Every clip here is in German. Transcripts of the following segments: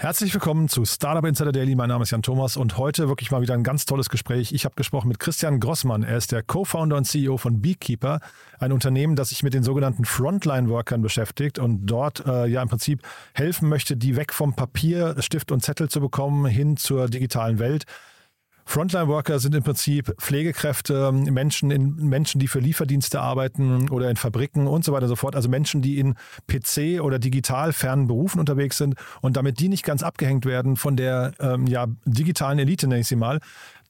Herzlich willkommen zu Startup Insider Daily. Mein Name ist Jan Thomas und heute wirklich mal wieder ein ganz tolles Gespräch. Ich habe gesprochen mit Christian Grossmann. Er ist der Co-Founder und CEO von Beekeeper, ein Unternehmen, das sich mit den sogenannten Frontline-Workern beschäftigt und dort äh, ja im Prinzip helfen möchte, die weg vom Papier, Stift und Zettel zu bekommen, hin zur digitalen Welt. Frontline-Worker sind im Prinzip Pflegekräfte, Menschen, in, Menschen, die für Lieferdienste arbeiten oder in Fabriken und so weiter und so fort. Also Menschen, die in PC- oder digital fernen Berufen unterwegs sind und damit die nicht ganz abgehängt werden von der ähm, ja, digitalen Elite, nenne ich sie mal,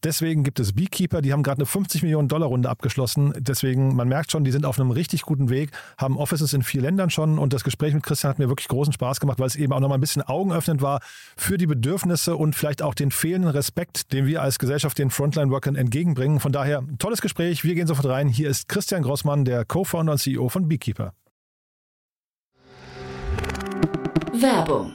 Deswegen gibt es Beekeeper, die haben gerade eine 50 Millionen Dollar Runde abgeschlossen. Deswegen, man merkt schon, die sind auf einem richtig guten Weg, haben Offices in vier Ländern schon und das Gespräch mit Christian hat mir wirklich großen Spaß gemacht, weil es eben auch nochmal ein bisschen augenöffnend war für die Bedürfnisse und vielleicht auch den fehlenden Respekt, den wir als Gesellschaft den Frontline-Workern entgegenbringen. Von daher, tolles Gespräch. Wir gehen sofort rein. Hier ist Christian Grossmann, der Co-Founder und CEO von Beekeeper. Werbung.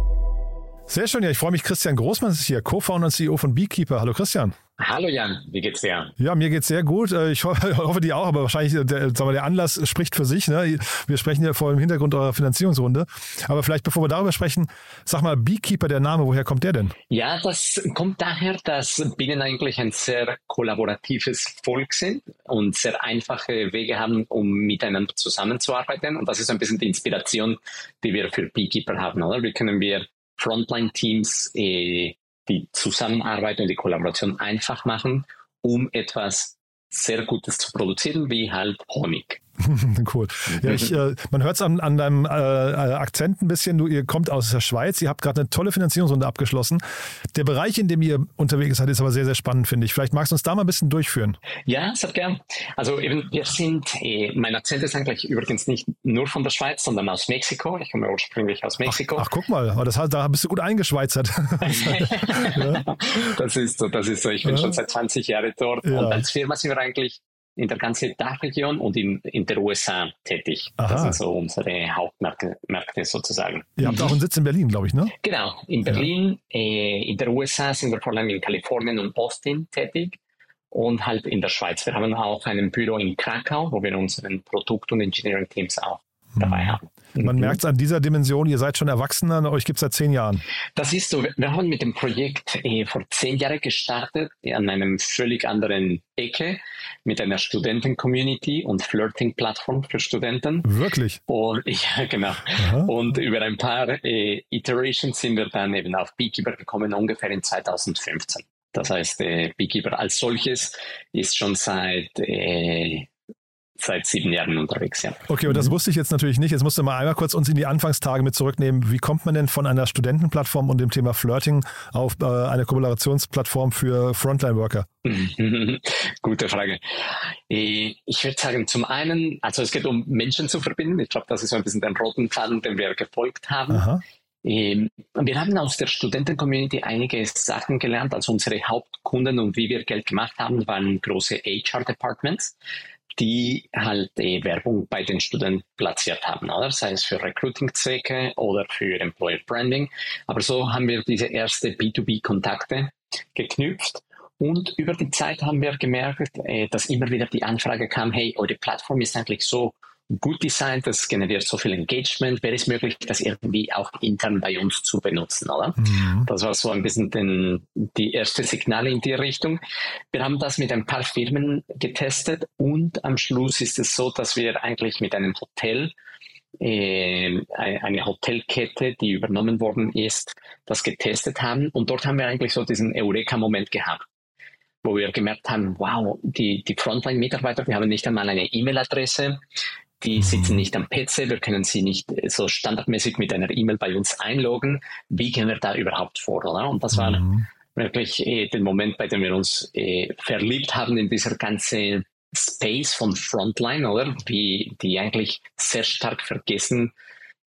Sehr schön, ja, ich freue mich. Christian Großmann ist hier, Co-Founder und CEO von Beekeeper. Hallo Christian. Hallo Jan, wie geht's dir? Ja, mir geht's sehr gut. Äh, ich hoffe, hoffe dir auch, aber wahrscheinlich der, sagen wir, der Anlass spricht für sich. Ne? Wir sprechen ja vor dem Hintergrund eurer Finanzierungsrunde. Aber vielleicht, bevor wir darüber sprechen, sag mal, Beekeeper, der Name, woher kommt der denn? Ja, das kommt daher, dass Bienen eigentlich ein sehr kollaboratives Volk sind und sehr einfache Wege haben, um miteinander zusammenzuarbeiten. Und das ist ein bisschen die Inspiration, die wir für Beekeeper haben. Oder? Wie können wir Frontline-Teams äh, die Zusammenarbeit und die Kollaboration einfach machen, um etwas sehr Gutes zu produzieren, wie halt Honig. cool. Ja, ich, äh, man hört es an, an deinem äh, Akzent ein bisschen. Du, ihr kommt aus der Schweiz, ihr habt gerade eine tolle Finanzierungsrunde abgeschlossen. Der Bereich, in dem ihr unterwegs seid, ist aber sehr, sehr spannend, finde ich. Vielleicht magst du uns da mal ein bisschen durchführen. Ja, sehr gern. Also eben, wir sind, äh, mein Akzent ist eigentlich übrigens nicht nur von der Schweiz, sondern aus Mexiko. Ich komme ursprünglich aus Mexiko. Ach, ach guck mal, das, da bist du gut eingeschweizert. ja. Das ist so, das ist so. Ich bin ja. schon seit 20 Jahren dort und als Firma sind wir eigentlich in der ganzen Dachregion und in, in der USA tätig. Aha. Das sind so unsere Hauptmärkte Märkte sozusagen. Ihr habt auch einen Sitz in Berlin, glaube ich, ne? Genau, in Berlin. Ja. Äh, in der USA sind wir vor allem in Kalifornien und Austin tätig und halt in der Schweiz. Wir haben auch ein Büro in Krakau, wo wir unseren Produkt- und Engineering-Teams auch dabei haben. Man mhm. merkt es an dieser Dimension, ihr seid schon Erwachsener, euch gibt es seit zehn Jahren. Das ist so. Wir haben mit dem Projekt äh, vor zehn Jahren gestartet, an einem völlig anderen Ecke, mit einer Studenten-Community und Flirting-Plattform für Studenten. Wirklich? Und, ja, genau. Aha. Und über ein paar äh, Iterations sind wir dann eben auf Beekeeper gekommen, ungefähr in 2015. Das heißt, äh, Beekeeper als solches ist schon seit äh, seit sieben Jahren unterwegs, ja. Okay, und das wusste ich jetzt natürlich nicht. Jetzt musst du mal einmal kurz uns in die Anfangstage mit zurücknehmen. Wie kommt man denn von einer Studentenplattform und dem Thema Flirting auf äh, eine Kollaborationsplattform für Frontline-Worker? Gute Frage. Äh, ich würde sagen, zum einen, also es geht um Menschen zu verbinden. Ich glaube, das ist so ein bisschen der roten Faden, den wir gefolgt haben. Aha. Ähm, wir haben aus der Studenten-Community einige Sachen gelernt. Also unsere Hauptkunden und wie wir Geld gemacht haben, waren große HR-Departments die halt äh, Werbung bei den Studenten platziert haben, oder? sei es für Recruiting-Zwecke oder für Employer Branding. Aber so haben wir diese erste B2B-Kontakte geknüpft. Und über die Zeit haben wir gemerkt, äh, dass immer wieder die Anfrage kam, hey, eure Plattform ist eigentlich so gut designt, das generiert so viel Engagement, wäre es möglich, das irgendwie auch intern bei uns zu benutzen, oder? Mhm. Das war so ein bisschen den, die erste Signale in die Richtung. Wir haben das mit ein paar Firmen getestet und am Schluss ist es so, dass wir eigentlich mit einem Hotel äh, eine Hotelkette, die übernommen worden ist, das getestet haben. Und dort haben wir eigentlich so diesen Eureka-Moment gehabt, wo wir gemerkt haben, wow, die, die Frontline-Mitarbeiter, wir haben nicht einmal eine E-Mail-Adresse, die mhm. sitzen nicht am PC, wir können sie nicht so standardmäßig mit einer E-Mail bei uns einloggen. Wie gehen wir da überhaupt vor? Oder? Und das war mhm. wirklich äh, der Moment, bei dem wir uns äh, verliebt haben in dieser ganzen Space von Frontline, oder? Die, die eigentlich sehr stark vergessen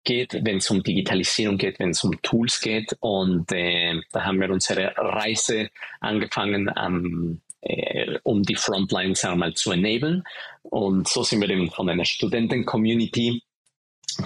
geht, wenn es um Digitalisierung geht, wenn es um Tools geht. Und äh, da haben wir unsere Reise angefangen, ähm, äh, um die Frontline sagen wir mal, zu enablen. Und so sind wir eben von einer Studenten-Community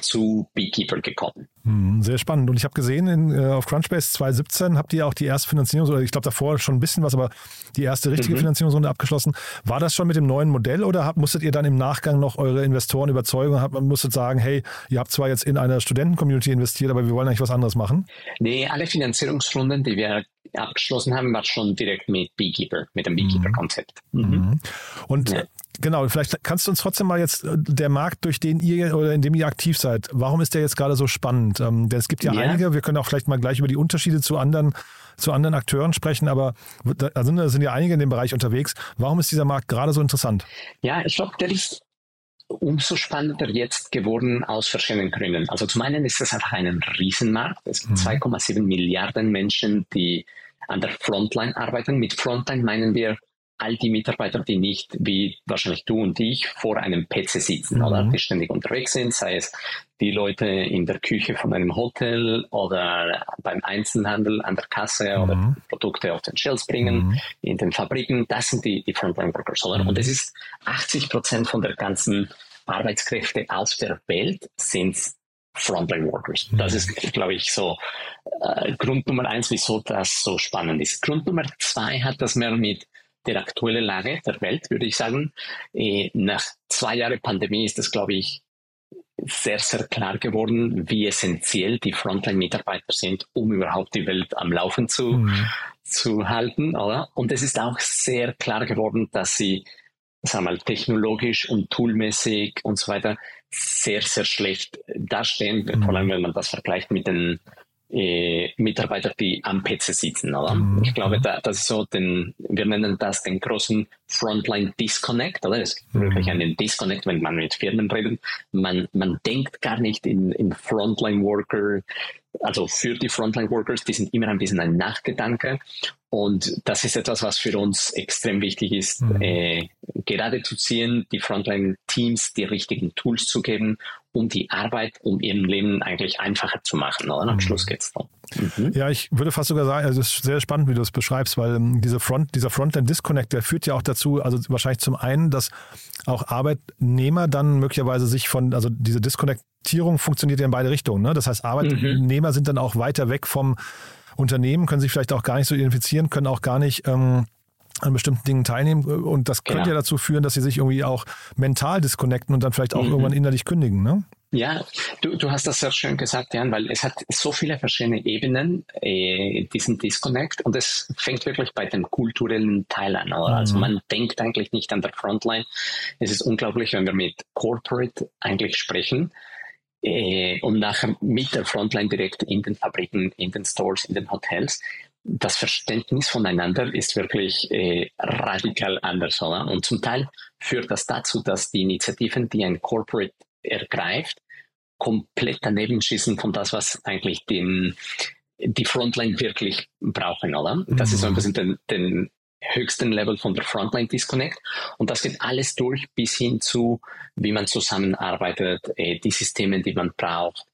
zu Beekeeper gekommen. Hm, sehr spannend. Und ich habe gesehen, in, äh, auf Crunchbase 2017 habt ihr auch die erste Finanzierungsrunde, ich glaube davor schon ein bisschen was, aber die erste richtige mhm. Finanzierungsrunde abgeschlossen. War das schon mit dem neuen Modell oder habt, musstet ihr dann im Nachgang noch eure Investoren überzeugen? Habt, musstet sagen, hey, ihr habt zwar jetzt in einer Studenten-Community investiert, aber wir wollen eigentlich was anderes machen? Nee, alle Finanzierungsrunden, die wir abgeschlossen haben, war schon direkt mit Beekeeper, mit dem mhm. Beekeeper-Konzept. Mhm. Mhm. Und ja. Genau, vielleicht kannst du uns trotzdem mal jetzt äh, der Markt, durch den ihr oder in dem ihr aktiv seid, warum ist der jetzt gerade so spannend? Ähm, denn es gibt ja, ja, einige, wir können auch vielleicht mal gleich über die Unterschiede zu anderen, zu anderen Akteuren sprechen, aber da sind, da sind ja einige in dem Bereich unterwegs. Warum ist dieser Markt gerade so interessant? Ja, ich glaube, der ist umso spannender jetzt geworden aus verschiedenen Gründen. Also zum einen ist es einfach ein Riesenmarkt. Es gibt mhm. 2,7 Milliarden Menschen, die an der Frontline arbeiten. Mit Frontline meinen wir all die Mitarbeiter, die nicht wie wahrscheinlich du und ich vor einem PC sitzen mhm. oder die ständig unterwegs sind, sei es die Leute in der Küche von einem Hotel oder beim Einzelhandel an der Kasse mhm. oder Produkte auf den Shelves bringen, mhm. in den Fabriken, das sind die, die Frontline Workers. Oder? Und es ist 80 Prozent von der ganzen Arbeitskräfte aus der Welt sind Frontline Workers. Das ist, glaube ich, so äh, Grund Nummer eins, wieso das so spannend ist. Grund Nummer zwei hat das mehr mit der aktuellen Lage der Welt, würde ich sagen. Äh, nach zwei Jahren Pandemie ist es, glaube ich, sehr, sehr klar geworden, wie essentiell die Frontline-Mitarbeiter sind, um überhaupt die Welt am Laufen zu, mhm. zu halten. Oder? Und es ist auch sehr klar geworden, dass sie sagen wir mal, technologisch und toolmäßig und so weiter sehr, sehr schlecht dastehen, mhm. vor allem wenn man das vergleicht mit den äh, Mitarbeiter, die am PC sitzen. Oder? Mhm. Ich glaube, da, das ist so, den, wir nennen das den großen Frontline Disconnect. Oder? Es gibt mhm. wirklich einen Disconnect, wenn man mit Firmen redet. Man, man denkt gar nicht in, in Frontline Worker, also für die Frontline Workers, die sind immer ein bisschen ein Nachgedanke. Und das ist etwas, was für uns extrem wichtig ist, mhm. äh, gerade zu ziehen, die Frontline-Teams die richtigen Tools zu geben, um die Arbeit, um ihrem Leben eigentlich einfacher zu machen. Oder? Am mhm. Schluss geht es darum. Mhm. Ja, ich würde fast sogar sagen, also es ist sehr spannend, wie du es beschreibst, weil ähm, diese Front, dieser Frontend-Disconnect, der führt ja auch dazu, also wahrscheinlich zum einen, dass auch Arbeitnehmer dann möglicherweise sich von, also diese Disconnectierung funktioniert ja in beide Richtungen. Ne? Das heißt, Arbeitnehmer mhm. sind dann auch weiter weg vom Unternehmen, können sich vielleicht auch gar nicht so identifizieren, können auch gar nicht ähm, an bestimmten Dingen teilnehmen. Und das könnte genau. ja dazu führen, dass sie sich irgendwie auch mental disconnecten und dann vielleicht auch mhm. irgendwann innerlich kündigen. Ne? Ja, du, du hast das sehr schön gesagt, Jan, weil es hat so viele verschiedene Ebenen, äh, diesen Disconnect, und es fängt wirklich bei dem kulturellen Teil an. Also mhm. Also man denkt eigentlich nicht an der Frontline. Es ist unglaublich, wenn wir mit Corporate eigentlich sprechen äh, und nachher mit der Frontline direkt in den Fabriken, in den Stores, in den Hotels. Das Verständnis voneinander ist wirklich äh, radikal anders. Oder? Und zum Teil führt das dazu, dass die Initiativen, die ein Corporate ergreift, komplett daneben schießen von das, was eigentlich den, die Frontline wirklich brauchen, oder? Das mhm. ist so ein bisschen den, den höchsten Level von der Frontline Disconnect. Und das geht alles durch bis hin zu, wie man zusammenarbeitet, äh, die Systeme, die man braucht,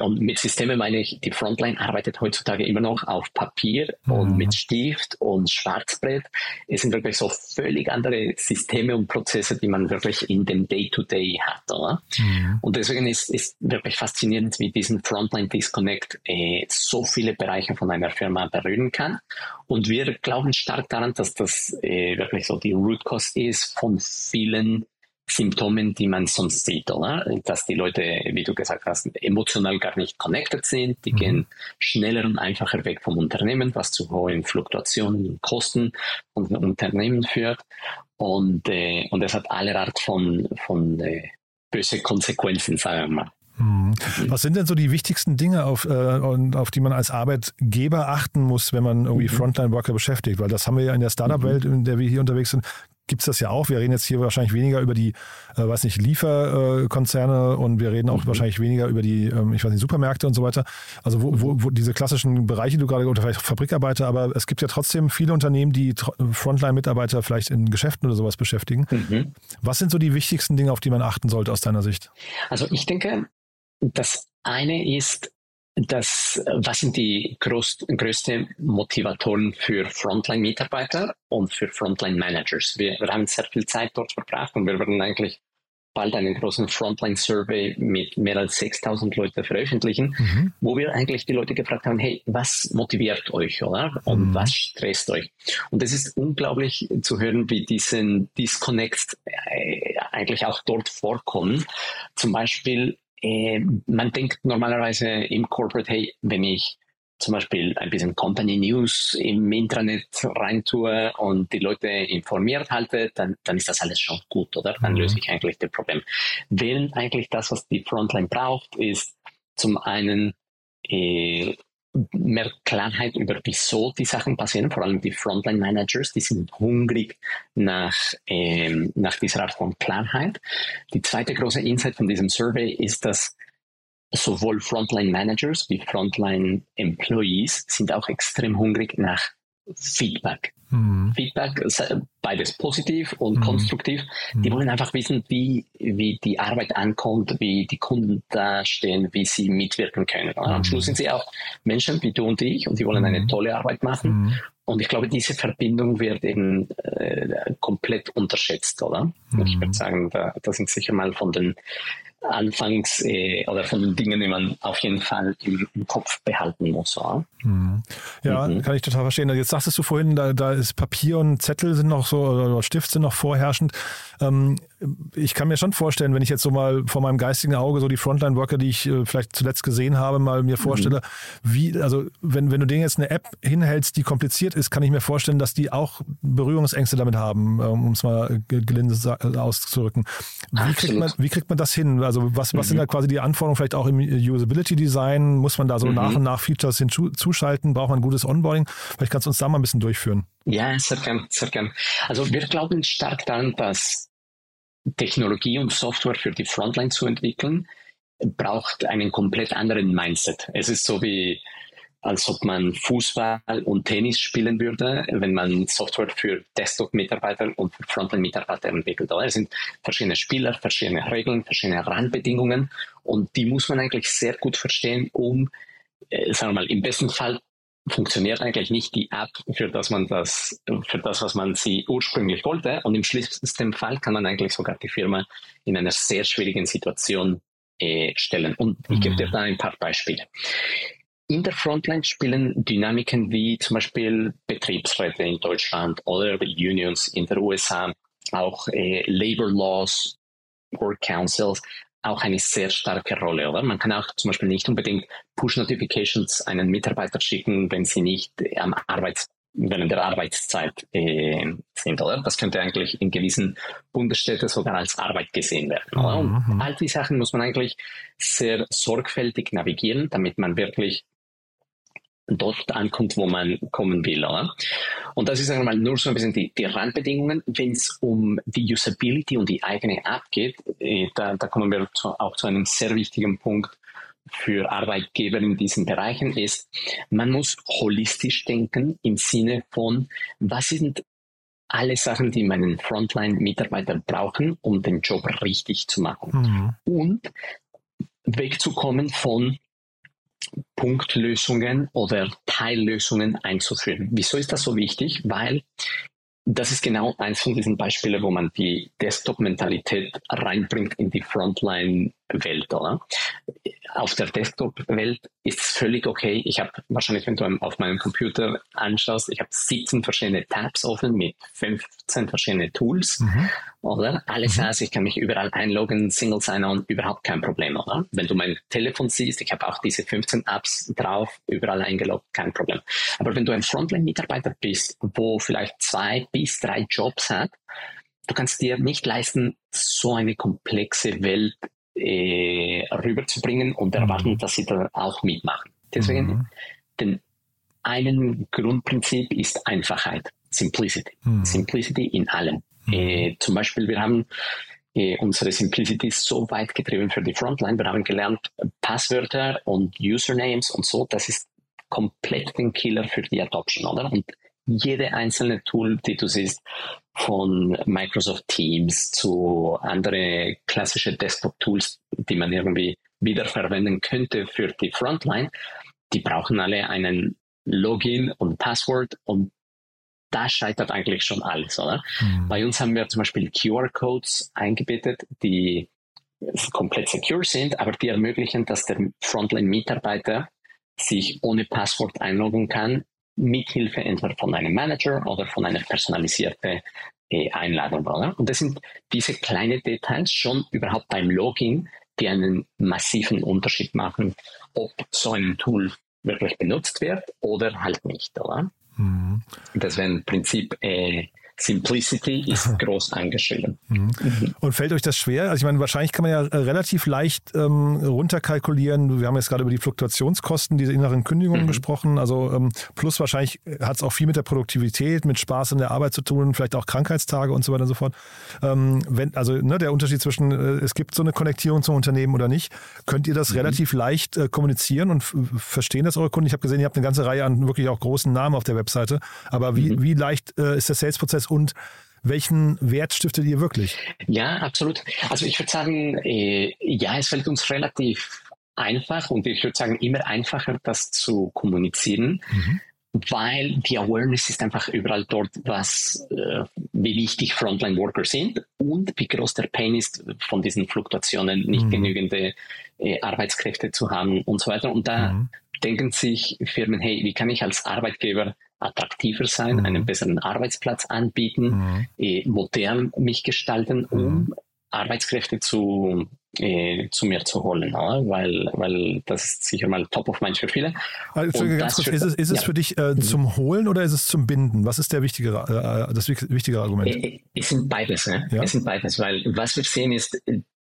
und mit Systemen meine ich, die Frontline arbeitet heutzutage immer noch auf Papier mhm. und mit Stift und Schwarzbrett. Es sind wirklich so völlig andere Systeme und Prozesse, die man wirklich in dem Day-to-Day -Day hat. Oder? Mhm. Und deswegen ist es wirklich faszinierend, wie diesen Frontline Disconnect äh, so viele Bereiche von einer Firma berühren kann. Und wir glauben stark daran, dass das äh, wirklich so die Root Cause ist von vielen Symptomen, die man sonst sieht, oder? Dass die Leute, wie du gesagt hast, emotional gar nicht connected sind, die mhm. gehen schneller und einfacher weg vom Unternehmen, was zu hohen Fluktuationen und Kosten von Unternehmen führt. Und, äh, und das hat alle Art von, von äh, böse Konsequenzen, sagen wir mal. Mhm. Was sind denn so die wichtigsten Dinge, auf, äh, auf die man als Arbeitgeber achten muss, wenn man irgendwie mhm. Frontline-Worker beschäftigt? Weil das haben wir ja in der Startup-Welt, in der wir hier unterwegs sind, gibt es das ja auch. Wir reden jetzt hier wahrscheinlich weniger über die, äh, weiß nicht, Lieferkonzerne und wir reden auch mhm. wahrscheinlich weniger über die, ähm, ich weiß nicht, Supermärkte und so weiter. Also wo, wo, wo diese klassischen Bereiche, die du gerade, oder vielleicht Fabrikarbeiter, aber es gibt ja trotzdem viele Unternehmen, die Frontline-Mitarbeiter vielleicht in Geschäften oder sowas beschäftigen. Mhm. Was sind so die wichtigsten Dinge, auf die man achten sollte aus deiner Sicht? Also ich denke, das eine ist, das, was sind die groß, größten Motivatoren für Frontline-Mitarbeiter und für Frontline-Managers? Wir, wir, haben sehr viel Zeit dort verbracht und wir werden eigentlich bald einen großen Frontline-Survey mit mehr als 6000 Leuten veröffentlichen, mhm. wo wir eigentlich die Leute gefragt haben, hey, was motiviert euch, oder? Und mhm. was stresst euch? Und es ist unglaublich zu hören, wie diesen Disconnects äh, eigentlich auch dort vorkommen. Zum Beispiel äh, man denkt normalerweise im Corporate, hey, wenn ich zum Beispiel ein bisschen Company News im Intranet reintue und die Leute informiert halte, dann, dann ist das alles schon gut, oder? Dann mhm. löse ich eigentlich das Problem. Während eigentlich das, was die Frontline braucht, ist zum einen äh, mehr Klarheit über wieso die Sachen passieren, vor allem die Frontline Managers, die sind hungrig nach, ähm, nach dieser Art von Klarheit. Die zweite große Insight von diesem Survey ist, dass sowohl Frontline Managers wie Frontline Employees sind auch extrem hungrig nach Feedback. Mhm. Feedback, beides positiv und mhm. konstruktiv. Die mhm. wollen einfach wissen, wie, wie die Arbeit ankommt, wie die Kunden da stehen, wie sie mitwirken können. Am mhm. Schluss sind sie auch Menschen wie du und ich und die wollen eine mhm. tolle Arbeit machen. Mhm. Und ich glaube, diese Verbindung wird eben äh, komplett unterschätzt, oder? Ich würde sagen, da, da sind sicher mal von den anfangs äh, oder von den Dingen, die man auf jeden Fall im, im Kopf behalten muss. Ja, mhm. ja mhm. kann ich total verstehen. Jetzt sagtest du vorhin, da, da ist Papier und Zettel sind noch so, oder Stift sind noch vorherrschend. Ähm, ich kann mir schon vorstellen, wenn ich jetzt so mal vor meinem geistigen Auge so die Frontline-Worker, die ich äh, vielleicht zuletzt gesehen habe, mal mir vorstelle, mhm. wie, also wenn, wenn du denen jetzt eine App hinhältst, die kompliziert ist, kann ich mir vorstellen, dass die auch Berührungsängste damit haben, ähm, um es mal gelinde auszudrücken. Wie kriegt, man, wie kriegt man das hin? Also was, was mhm. sind da quasi die Anforderungen vielleicht auch im Usability-Design? Muss man da so mhm. nach und nach Features hinzuschalten? Braucht man ein gutes Onboarding? Vielleicht kannst du uns da mal ein bisschen durchführen. Ja, sehr gern, sehr gern. Also wir glauben stark daran, dass Technologie und Software für die Frontline zu entwickeln, braucht einen komplett anderen Mindset. Es ist so wie, als ob man Fußball und Tennis spielen würde, wenn man Software für Desktop-Mitarbeiter und für Frontline-Mitarbeiter entwickelt. Es sind verschiedene Spieler, verschiedene Regeln, verschiedene Randbedingungen und die muss man eigentlich sehr gut verstehen, um, äh, sagen wir mal, im besten Fall funktioniert eigentlich nicht die App für das man das, für das, was man sie ursprünglich wollte. Und im schlimmsten Fall kann man eigentlich sogar die Firma in einer sehr schwierigen Situation äh, stellen. Und ich gebe dir mhm. da ein paar Beispiele. In der Frontline spielen Dynamiken wie zum Beispiel Betriebsräte in Deutschland oder Unions in der USA, auch äh, Labor Laws, Work Councils auch eine sehr starke Rolle, oder? Man kann auch zum Beispiel nicht unbedingt Push-Notifications einen Mitarbeiter schicken, wenn sie nicht am Arbeits während der Arbeitszeit äh, sind, oder? Das könnte eigentlich in gewissen Bundesstädten sogar als Arbeit gesehen werden, oder? Und mhm. all die Sachen muss man eigentlich sehr sorgfältig navigieren, damit man wirklich dort ankommt, wo man kommen will. Oder? Und das ist einmal nur so ein bisschen die, die Randbedingungen. Wenn es um die Usability und die eigene App geht, äh, da, da kommen wir zu, auch zu einem sehr wichtigen Punkt für Arbeitgeber in diesen Bereichen ist, man muss holistisch denken im Sinne von, was sind alle Sachen, die meinen Frontline-Mitarbeiter brauchen, um den Job richtig zu machen. Mhm. Und wegzukommen von Punktlösungen oder Teillösungen einzuführen. Wieso ist das so wichtig? Weil das ist genau eins von diesen Beispielen, wo man die Desktop-Mentalität reinbringt in die Frontline Welt, oder? Auf der Desktop-Welt ist es völlig okay. Ich habe wahrscheinlich, wenn du auf meinem Computer anschaust, ich habe 17 verschiedene Tabs offen mit 15 verschiedenen Tools, mhm. oder? Alles mhm. heißt, ich kann mich überall einloggen, Single Sign-On, überhaupt kein Problem, oder? Wenn du mein Telefon siehst, ich habe auch diese 15 Apps drauf, überall eingeloggt, kein Problem. Aber wenn du ein Frontline-Mitarbeiter bist, wo vielleicht zwei bis drei Jobs hat, du kannst dir nicht leisten, so eine komplexe Welt äh, rüberzubringen und erwarten, mhm. dass sie da auch mitmachen. Deswegen, mhm. denn ein Grundprinzip ist Einfachheit, Simplicity. Mhm. Simplicity in allem. Mhm. Äh, zum Beispiel, wir haben äh, unsere Simplicity so weit getrieben für die Frontline. Wir haben gelernt, Passwörter und Usernames und so, das ist komplett den Killer für die Adoption, oder? Und jede einzelne Tool, die du siehst, von Microsoft Teams zu andere klassische Desktop-Tools, die man irgendwie wiederverwenden könnte für die Frontline, die brauchen alle einen Login und Passwort und da scheitert eigentlich schon alles, oder? Mhm. Bei uns haben wir zum Beispiel QR-Codes eingebettet, die komplett secure sind, aber die ermöglichen, dass der Frontline-Mitarbeiter sich ohne Passwort einloggen kann mithilfe entweder von einem Manager oder von einer personalisierten äh, Einladung. Oder? Und das sind diese kleinen Details schon überhaupt beim Login, die einen massiven Unterschied machen, ob so ein Tool wirklich benutzt wird oder halt nicht. Oder? Mhm. Das wäre im Prinzip äh, Simplicity ist groß angeschrieben. Mhm. Und fällt euch das schwer? Also ich meine, wahrscheinlich kann man ja äh, relativ leicht ähm, runterkalkulieren. Wir haben jetzt gerade über die Fluktuationskosten, diese inneren Kündigungen mhm. gesprochen. Also ähm, plus wahrscheinlich hat es auch viel mit der Produktivität, mit Spaß in der Arbeit zu tun, vielleicht auch Krankheitstage und so weiter und so fort. Ähm, wenn, also ne, der Unterschied zwischen, äh, es gibt so eine Konnektierung zum Unternehmen oder nicht, könnt ihr das mhm. relativ leicht äh, kommunizieren und verstehen das eure Kunden? Ich habe gesehen, ihr habt eine ganze Reihe an wirklich auch großen Namen auf der Webseite. Aber wie, mhm. wie leicht äh, ist der Sales-Prozess ist und welchen Wert stiftet ihr wirklich? Ja, absolut. Also ich würde sagen, äh, ja, es fällt uns relativ einfach und ich würde sagen immer einfacher, das zu kommunizieren. Mhm weil die Awareness ist einfach überall dort, was, äh, wie wichtig Frontline Worker sind und wie groß der Pain ist, von diesen Fluktuationen nicht mhm. genügende äh, Arbeitskräfte zu haben und so weiter. Und da mhm. denken sich Firmen, hey, wie kann ich als Arbeitgeber attraktiver sein, mhm. einen besseren Arbeitsplatz anbieten, mhm. äh, modern mich gestalten, um mhm. Arbeitskräfte zu, äh, zu mir zu holen, oder? weil, weil das ist sicher mal top of mind für viele. Also, ganz kurz, ist es, ist es ja. für dich äh, mhm. zum Holen oder ist es zum Binden? Was ist der wichtigere, äh, das wichtigere Argument? Äh, es sind beides. Ne? Ja? Es sind beides, weil was wir sehen ist,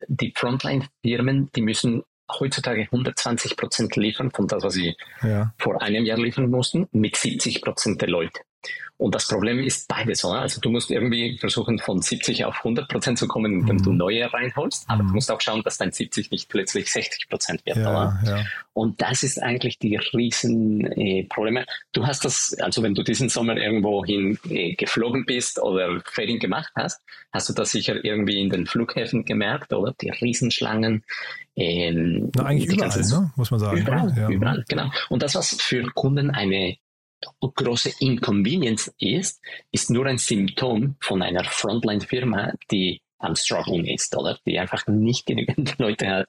die Frontline-Firmen, die müssen heutzutage 120 Prozent liefern von das, was sie ja. vor einem Jahr liefern mussten, mit 70 Prozent der Leute. Und das Problem ist beides, oder? Also du musst irgendwie versuchen, von 70 auf 100 Prozent zu kommen, indem mhm. du neue reinholst, aber mhm. du musst auch schauen, dass dein 70 nicht plötzlich 60 Prozent wird, ja, oder? Ja. Und das ist eigentlich die riesen äh, Probleme. Du hast das, also wenn du diesen Sommer irgendwo hin äh, geflogen bist oder Fading gemacht hast, hast du das sicher irgendwie in den Flughäfen gemerkt, oder? Die Riesenschlangen. Ähm, Na, eigentlich überall, ne? muss man sagen. Überall, ja. überall, genau. Und das, was für Kunden eine große Inconvenience ist, ist nur ein Symptom von einer Frontline-Firma, die am Struggling ist, oder? Die einfach nicht genügend Leute hat,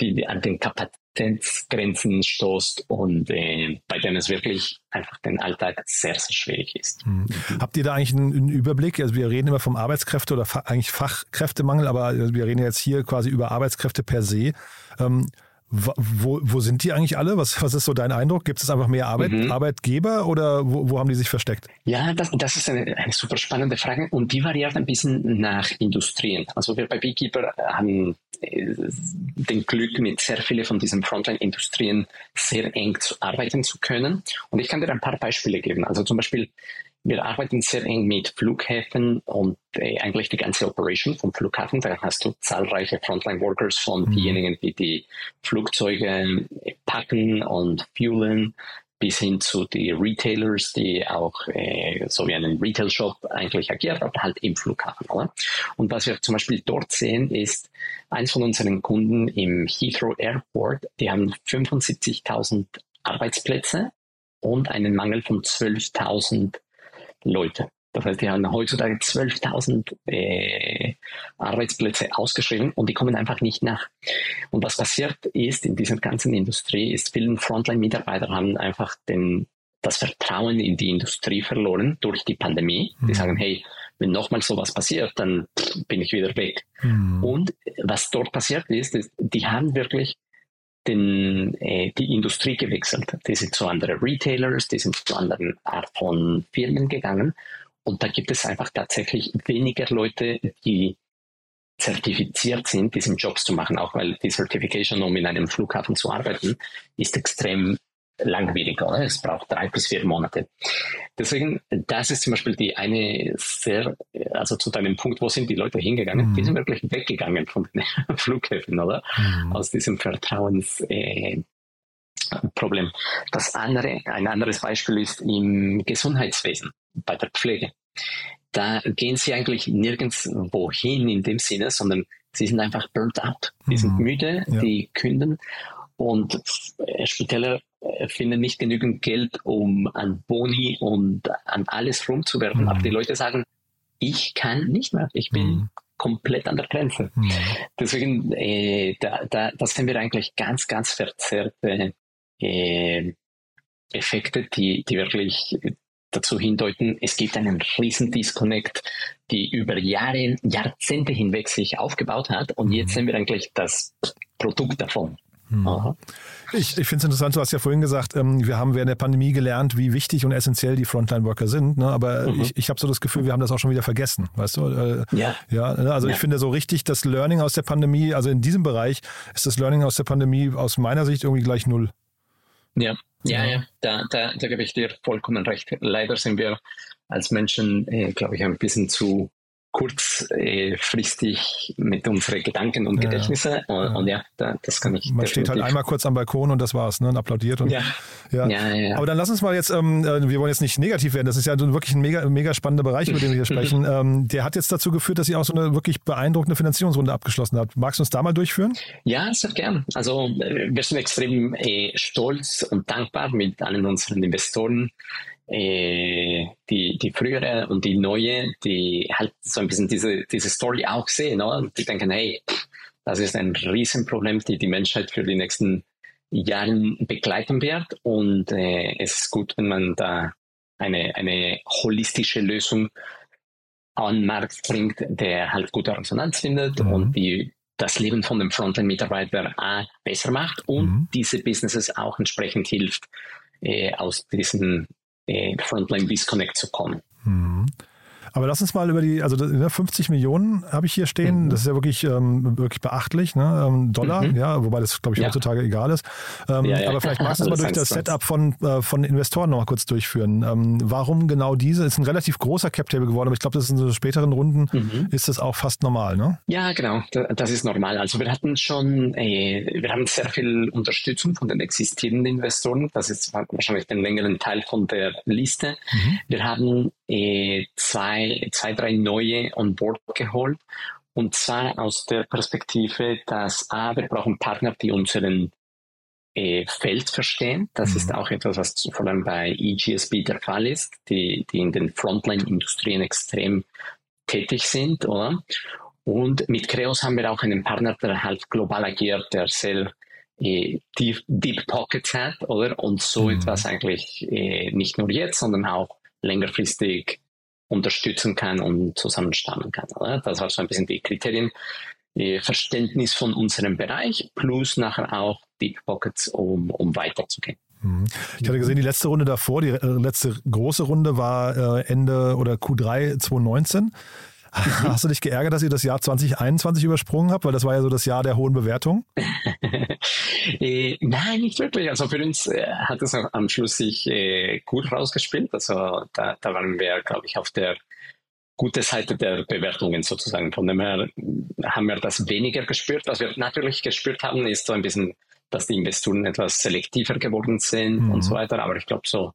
die an den Kapazitätsgrenzen stoßt und äh, bei denen es wirklich einfach den Alltag sehr, sehr schwierig ist. Mhm. Habt ihr da eigentlich einen, einen, Überblick? Also wir reden immer vom Arbeitskräfte- oder eigentlich Fachkräftemangel, aber wir reden jetzt hier quasi über Arbeitskräfte per se. Ähm, wo, wo sind die eigentlich alle? Was, was ist so dein Eindruck? Gibt es einfach mehr Arbeit, mhm. Arbeitgeber oder wo, wo haben die sich versteckt? Ja, das, das ist eine, eine super spannende Frage und die variiert ein bisschen nach Industrien. Also wir bei Beekeeper haben äh, den Glück, mit sehr vielen von diesen Frontline-Industrien sehr eng zu arbeiten zu können. Und ich kann dir ein paar Beispiele geben. Also zum Beispiel wir arbeiten sehr eng mit Flughäfen und äh, eigentlich die ganze Operation vom Flughafen. Da hast du zahlreiche Frontline-Workers von mhm. diejenigen, die die Flugzeuge äh, packen und fuelen, bis hin zu die Retailers, die auch äh, so wie einen Retail-Shop eigentlich agiert, aber halt im Flughafen. Oder? Und was wir zum Beispiel dort sehen, ist, eins von unseren Kunden im Heathrow Airport, die haben 75.000 Arbeitsplätze und einen Mangel von 12.000 Leute. Das heißt, die haben heutzutage 12.000 äh, Arbeitsplätze ausgeschrieben und die kommen einfach nicht nach. Und was passiert ist in dieser ganzen Industrie, ist vielen Frontline-Mitarbeiter haben einfach den, das Vertrauen in die Industrie verloren durch die Pandemie. Mhm. Die sagen, hey, wenn nochmal sowas passiert, dann bin ich wieder weg. Mhm. Und was dort passiert ist, ist, die haben wirklich den, äh, die Industrie gewechselt. Die sind zu anderen Retailers, die sind zu anderen Art von Firmen gegangen. Und da gibt es einfach tatsächlich weniger Leute, die zertifiziert sind, diesen Jobs zu machen, auch weil die Certification, um in einem Flughafen zu arbeiten, ist extrem langwierig, oder? Es braucht drei bis vier Monate. Deswegen, das ist zum Beispiel die eine sehr, also zu deinem Punkt, wo sind die Leute hingegangen? Mhm. Die sind wirklich weggegangen von den Flughäfen, oder? Mhm. Aus diesem Vertrauensproblem. Äh, das andere, ein anderes Beispiel ist im Gesundheitswesen, bei der Pflege. Da gehen sie eigentlich nirgends wohin in dem Sinne, sondern sie sind einfach burnt out. Die mhm. sind müde, ja. die künden und Spitäler äh, finden nicht genügend Geld, um an Boni und an alles rumzuwerfen. Mhm. Aber die Leute sagen, ich kann nicht mehr. Ich bin mhm. komplett an der Grenze. Mhm. Deswegen, äh, da, da, das sind wir eigentlich ganz, ganz verzerrte äh, Effekte, die, die wirklich dazu hindeuten, es gibt einen riesen Disconnect, die über Jahre, Jahrzehnte hinweg sich aufgebaut hat und jetzt mhm. sind wir eigentlich das Produkt davon. Hm. Ich, ich finde es interessant, du hast ja vorhin gesagt, ähm, wir haben während der Pandemie gelernt, wie wichtig und essentiell die Frontline-Worker sind. Ne? Aber mhm. ich, ich habe so das Gefühl, wir haben das auch schon wieder vergessen. Weißt du? Äh, ja. ja. Ne? Also ja. ich finde so richtig, das Learning aus der Pandemie, also in diesem Bereich ist das Learning aus der Pandemie aus meiner Sicht irgendwie gleich null. Ja, ja, ja. Da, da, da gebe ich dir vollkommen recht. Leider sind wir als Menschen, äh, glaube ich, ein bisschen zu kurzfristig mit unseren Gedanken und Gedächtnisse. Ja, und, ja. und, ja, da, das kann ich. Man steht halt einmal kurz am Balkon und das war's, ne? Und applaudiert. Und, ja. Ja. ja. Aber dann lass uns mal jetzt, ähm, äh, wir wollen jetzt nicht negativ werden, das ist ja wirklich ein mega, mega spannender Bereich, über den wir hier sprechen. ähm, der hat jetzt dazu geführt, dass ihr auch so eine wirklich beeindruckende Finanzierungsrunde abgeschlossen habt. Magst du uns da mal durchführen? Ja, sehr gern. Also äh, wir sind extrem äh, stolz und dankbar mit allen unseren Investoren äh, die, die frühere und die neue, die halt so ein bisschen diese, diese Story auch sehen ne? und die denken, hey, das ist ein Riesenproblem, die die Menschheit für die nächsten Jahre begleiten wird und äh, es ist gut, wenn man da eine, eine holistische Lösung an den Markt bringt, der halt gute Resonanz findet mhm. und die das Leben von dem Frontend-Mitarbeiter besser macht und mhm. diese Businesses auch entsprechend hilft, äh, aus diesen Frontline Disconnect zu kommen. Mhm. Aber lass uns mal über die, also 50 ne, Millionen habe ich hier stehen. Mhm. Das ist ja wirklich, ähm, wirklich beachtlich, ne? Ähm, Dollar, mhm. ja, wobei das, glaube ich, ja. heutzutage egal ist. Ähm, ja, ja. Aber vielleicht magst du es mal durch das Setup von, äh, von Investoren noch mal kurz durchführen. Ähm, warum genau diese? Ist ein relativ großer Cap-Table geworden, aber ich glaube, das ist in so späteren Runden mhm. ist das auch fast normal, ne? Ja, genau. Das ist normal. Also wir hatten schon, äh, wir haben sehr viel Unterstützung von den existierenden Investoren. Das ist wahrscheinlich den längeren Teil von der Liste. Mhm. Wir haben äh, zwei zwei, drei neue on board geholt. Und zwar aus der Perspektive, dass A, wir brauchen Partner, die unseren äh, Feld verstehen. Das mhm. ist auch etwas, was vor allem bei EGSB der Fall ist, die, die in den Frontline-Industrien extrem tätig sind, oder? Und mit Creos haben wir auch einen Partner, der halt global agiert, der sehr äh, deep, deep Pockets hat, oder? Und so mhm. etwas eigentlich äh, nicht nur jetzt, sondern auch längerfristig unterstützen kann und zusammenstammen kann. Oder? Das war so ein bisschen die Kriterien. Verständnis von unserem Bereich plus nachher auch Deep Pockets, um, um weiterzugehen. Mhm. Ich hatte gesehen, die letzte Runde davor, die äh, letzte große Runde war äh, Ende oder Q3 2019. Hast du dich geärgert, dass ihr das Jahr 2021 übersprungen habt? Weil das war ja so das Jahr der hohen Bewertung. äh, nein, nicht wirklich. Also für uns äh, hat es am Schluss sich äh, gut rausgespielt. Also da, da waren wir, glaube ich, auf der gute Seite der Bewertungen sozusagen. Von dem her haben wir das weniger gespürt. Was wir natürlich gespürt haben, ist so ein bisschen, dass die Investoren etwas selektiver geworden sind mhm. und so weiter. Aber ich glaube, so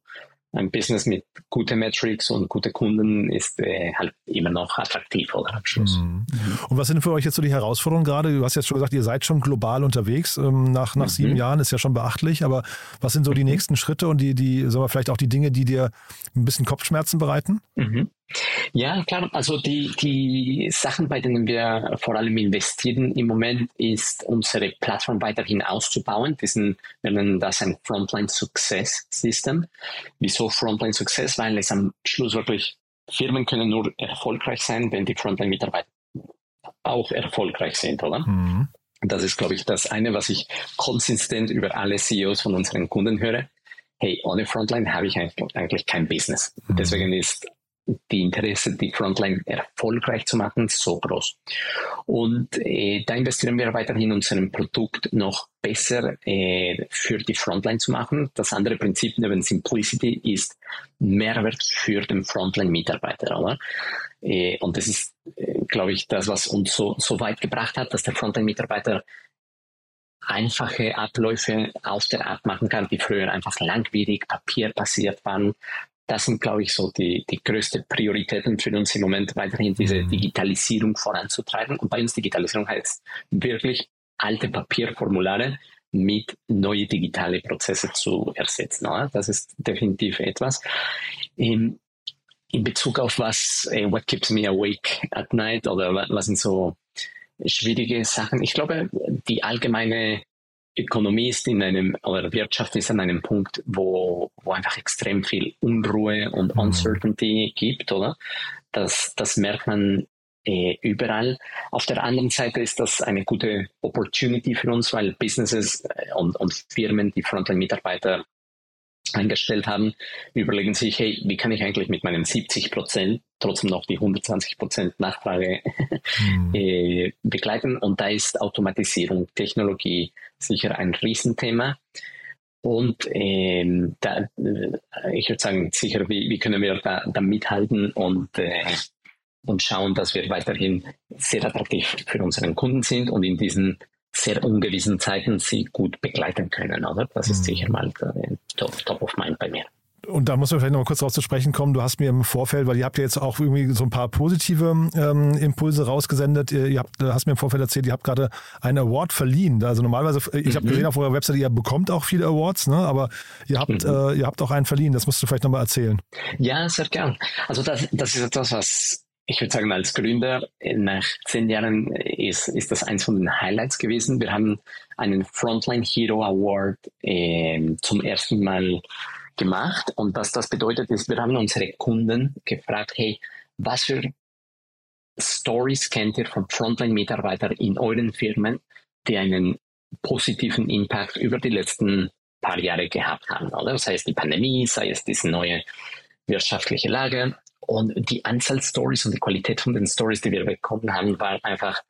ein Business mit guten Metrics und guten Kunden ist äh, halt immer noch attraktiv oder am Schluss. Mhm. Und was sind für euch jetzt so die Herausforderungen gerade? Du hast jetzt schon gesagt, ihr seid schon global unterwegs. Ähm, nach, nach mhm. sieben Jahren ist ja schon beachtlich, aber was sind so die mhm. nächsten Schritte und die, die, sagen wir vielleicht auch die Dinge, die dir ein bisschen Kopfschmerzen bereiten? Mhm. Ja, klar. Also die, die Sachen, bei denen wir vor allem investieren im Moment, ist unsere Plattform weiterhin auszubauen. Wir, sind, wir nennen das ein Frontline Success System. Wieso Frontline Success? Weil es am Schluss wirklich Firmen können nur erfolgreich sein, wenn die Frontline-Mitarbeiter auch erfolgreich sind, oder? Mhm. Das ist, glaube ich, das eine, was ich konsistent über alle CEOs von unseren Kunden höre. Hey, ohne Frontline habe ich eigentlich kein Business. Mhm. Deswegen ist die Interesse, die Frontline erfolgreich zu machen, so groß. Und äh, da investieren wir weiterhin unserem Produkt noch besser äh, für die Frontline zu machen. Das andere Prinzip neben Simplicity ist Mehrwert für den Frontline-Mitarbeiter. Äh, und das ist, äh, glaube ich, das, was uns so, so weit gebracht hat, dass der Frontline-Mitarbeiter einfache Abläufe auf der Art machen kann, die früher einfach langwierig, papierbasiert waren, das sind, glaube ich, so die, die größte Prioritäten für uns im Moment, weiterhin diese mhm. Digitalisierung voranzutreiben. Und bei uns Digitalisierung heißt wirklich alte Papierformulare mit neue digitale Prozesse zu ersetzen. Das ist definitiv etwas. In, in Bezug auf was, äh, what keeps me awake at night oder was sind so schwierige Sachen. Ich glaube, die allgemeine Ökonomie ist in einem, oder Wirtschaft ist an einem Punkt, wo, wo einfach extrem viel Unruhe und mhm. Uncertainty gibt, oder? Das, das merkt man äh, überall. Auf der anderen Seite ist das eine gute Opportunity für uns, weil Businesses äh, und, und Firmen, die Frontline-Mitarbeiter eingestellt haben, überlegen sich, hey, wie kann ich eigentlich mit meinen 70 Prozent trotzdem noch die 120 Prozent Nachfrage mhm. äh, begleiten? Und da ist Automatisierung, Technologie sicher ein Riesenthema. Und ähm, da, äh, ich würde sagen, sicher, wie, wie können wir da, da mithalten und, äh, und schauen, dass wir weiterhin sehr attraktiv für unseren Kunden sind und in diesen sehr ungewissen Zeiten sie gut begleiten können, oder? Das ist mhm. sicher mal äh, top, top of mind bei mir. Und da muss man vielleicht noch mal kurz darauf zu sprechen kommen. Du hast mir im Vorfeld, weil ihr habt ja jetzt auch irgendwie so ein paar positive ähm, Impulse rausgesendet. Ihr, habt, hast mir im Vorfeld erzählt, ihr habt gerade einen Award verliehen. Also normalerweise, ich mhm. habe gesehen auf eurer Webseite, ihr bekommt auch viele Awards, ne? aber ihr habt, mhm. äh, ihr habt auch einen verliehen. Das musst du vielleicht noch mal erzählen. Ja, sehr gern. Also das, das ist etwas, was ich würde sagen, als Gründer nach zehn Jahren ist, ist das eins von den Highlights gewesen. Wir haben einen Frontline Hero Award äh, zum ersten Mal gemacht. Und was das bedeutet ist, wir haben unsere Kunden gefragt, hey, was für Stories kennt ihr von Frontline-Mitarbeitern in euren Firmen, die einen positiven Impact über die letzten paar Jahre gehabt haben, oder? Sei es die Pandemie, sei es diese neue wirtschaftliche Lage. Und die Anzahl Stories und die Qualität von den Stories, die wir bekommen haben, war einfach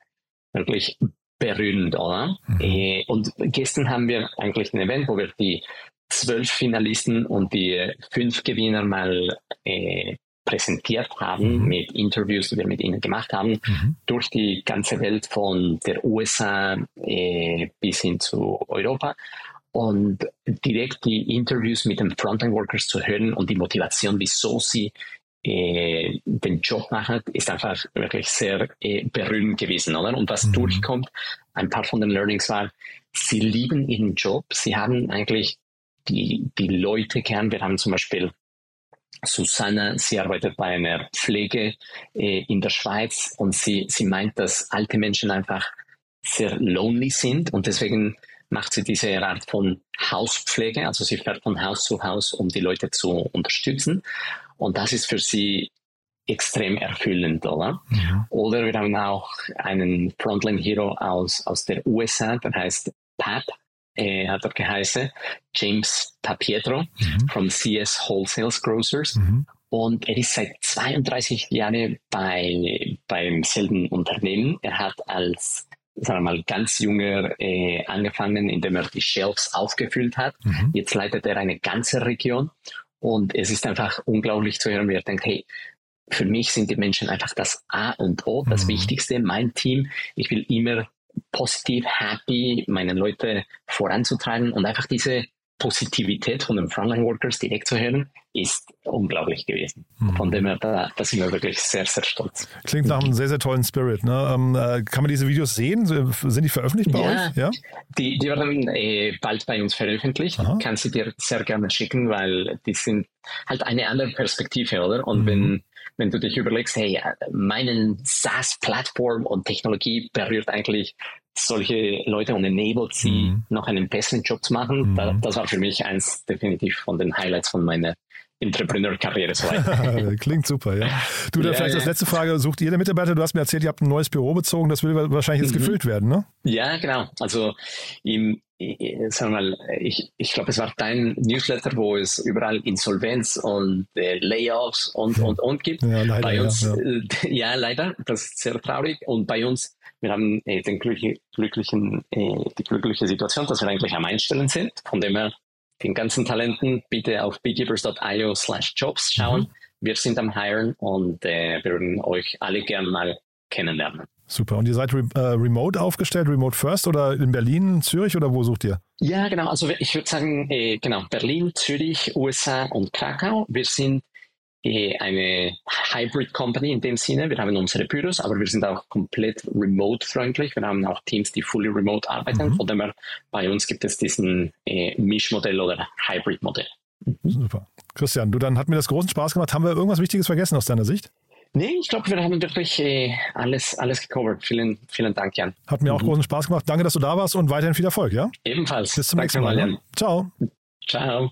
wirklich berührend, oder? Mhm. Äh, und gestern haben wir eigentlich ein Event, wo wir die zwölf Finalisten und die fünf Gewinner mal äh, präsentiert haben mhm. mit Interviews, die wir mit ihnen gemacht haben, mhm. durch die ganze Welt von der USA äh, bis hin zu Europa und direkt die Interviews mit den Frontline Workers zu hören und die Motivation, wieso sie äh, den Job machen, ist einfach wirklich sehr äh, berührend gewesen, oder? Und was mhm. durchkommt, ein paar von den Learnings war, sie lieben ihren Job, sie haben eigentlich die, die Leute gern. Wir haben zum Beispiel Susanna, sie arbeitet bei einer Pflege äh, in der Schweiz und sie, sie meint, dass alte Menschen einfach sehr lonely sind und deswegen macht sie diese Art von Hauspflege, also sie fährt von Haus zu Haus, um die Leute zu unterstützen. Und das ist für sie extrem erfüllend, oder? Ja. Oder wir haben auch einen Frontline Hero aus, aus der USA, der heißt Pat, äh, hat er geheißen, James Papietro mhm. from CS Wholesales Grocers. Mhm. Und er ist seit 32 Jahren bei, beim selben Unternehmen. Er hat als sagen wir mal, ganz junger äh, angefangen, indem er die Shelves aufgefüllt hat. Mhm. Jetzt leitet er eine ganze Region und es ist einfach unglaublich zu hören, wie er denkt, hey, für mich sind die Menschen einfach das A und O, das mhm. Wichtigste, mein Team. Ich will immer positiv, happy, meine Leute voranzutreiben und einfach diese Positivität von den Frontline-Workers direkt zu hören, ist unglaublich gewesen. Mhm. Von dem her, da, da, sind wir wirklich sehr, sehr stolz. Klingt nach einem sehr, sehr tollen Spirit. Ne? Ähm, äh, kann man diese Videos sehen? Sind die veröffentlicht bei ja, euch? Ja, die, die werden äh, bald bei uns veröffentlicht. Aha. Kann sie dir sehr gerne schicken, weil die sind halt eine andere Perspektive, oder? Und mhm. wenn wenn du dich überlegst, hey, meinen SaaS-Plattform und Technologie berührt eigentlich solche Leute und enabled sie, mhm. noch einen besseren Job zu machen. Mhm. Da, das war für mich eins definitiv von den Highlights von meiner Entrepreneur-Karriere Klingt super, ja. Du, dann ja, vielleicht ja. als letzte Frage, sucht ihr Mitarbeiter? Du hast mir erzählt, ihr habt ein neues Büro bezogen, das will wahrscheinlich jetzt mhm. gefüllt werden, ne? Ja, genau. Also im, sag mal, ich, ich glaube, es war dein Newsletter, wo es überall Insolvenz und äh, Layoffs und, und, und gibt. Ja, leider, bei uns, ja, ja. Äh, ja, leider, das ist sehr traurig. Und bei uns, wir haben äh, den glücklichen, äh, die glückliche Situation, dass wir eigentlich am Einstellen sind. Von dem her, den ganzen Talenten bitte auf beekeepers.io slash jobs schauen. Mhm. Wir sind am Hiren und äh, wir würden euch alle gerne mal kennenlernen. Super. Und ihr seid re äh, remote aufgestellt, remote first oder in Berlin, Zürich oder wo sucht ihr? Ja, genau. Also ich würde sagen, äh, genau, Berlin, Zürich, USA und Krakau. Wir sind eine Hybrid Company in dem Sinne. Wir haben unsere Büros, aber wir sind auch komplett remote-freundlich. Wir haben auch Teams, die fully remote arbeiten. Mhm. Von dem her, bei uns gibt es diesen äh, Mischmodell oder Hybrid-Modell. Mhm. Super. Christian, du, dann hat mir das großen Spaß gemacht. Haben wir irgendwas Wichtiges vergessen aus deiner Sicht? Nee, ich glaube, wir haben wirklich äh, alles, alles gecovert. Vielen, vielen Dank, Jan. Hat mir auch mhm. großen Spaß gemacht. Danke, dass du da warst und weiterhin viel Erfolg, ja? Ebenfalls. Bis zum Danke nächsten Mal. Jan. Ciao. Ciao.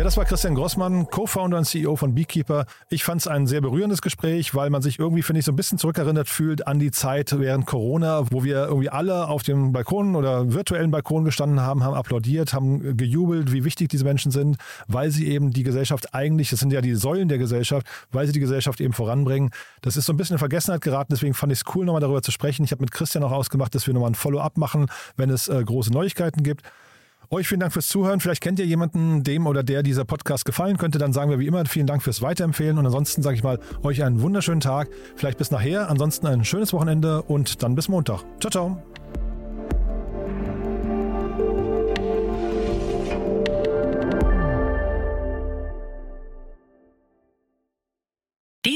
Ja, das war Christian Grossmann, Co-Founder und CEO von Beekeeper. Ich fand es ein sehr berührendes Gespräch, weil man sich irgendwie, finde ich, so ein bisschen zurückerinnert fühlt an die Zeit während Corona, wo wir irgendwie alle auf dem Balkon oder virtuellen Balkon gestanden haben, haben applaudiert, haben gejubelt, wie wichtig diese Menschen sind, weil sie eben die Gesellschaft eigentlich, das sind ja die Säulen der Gesellschaft, weil sie die Gesellschaft eben voranbringen. Das ist so ein bisschen in Vergessenheit geraten, deswegen fand ich es cool, nochmal darüber zu sprechen. Ich habe mit Christian auch ausgemacht, dass wir nochmal ein Follow-up machen, wenn es äh, große Neuigkeiten gibt. Euch vielen Dank fürs Zuhören. Vielleicht kennt ihr jemanden, dem oder der dieser Podcast gefallen könnte. Dann sagen wir wie immer vielen Dank fürs Weiterempfehlen. Und ansonsten sage ich mal euch einen wunderschönen Tag. Vielleicht bis nachher. Ansonsten ein schönes Wochenende und dann bis Montag. Ciao, ciao.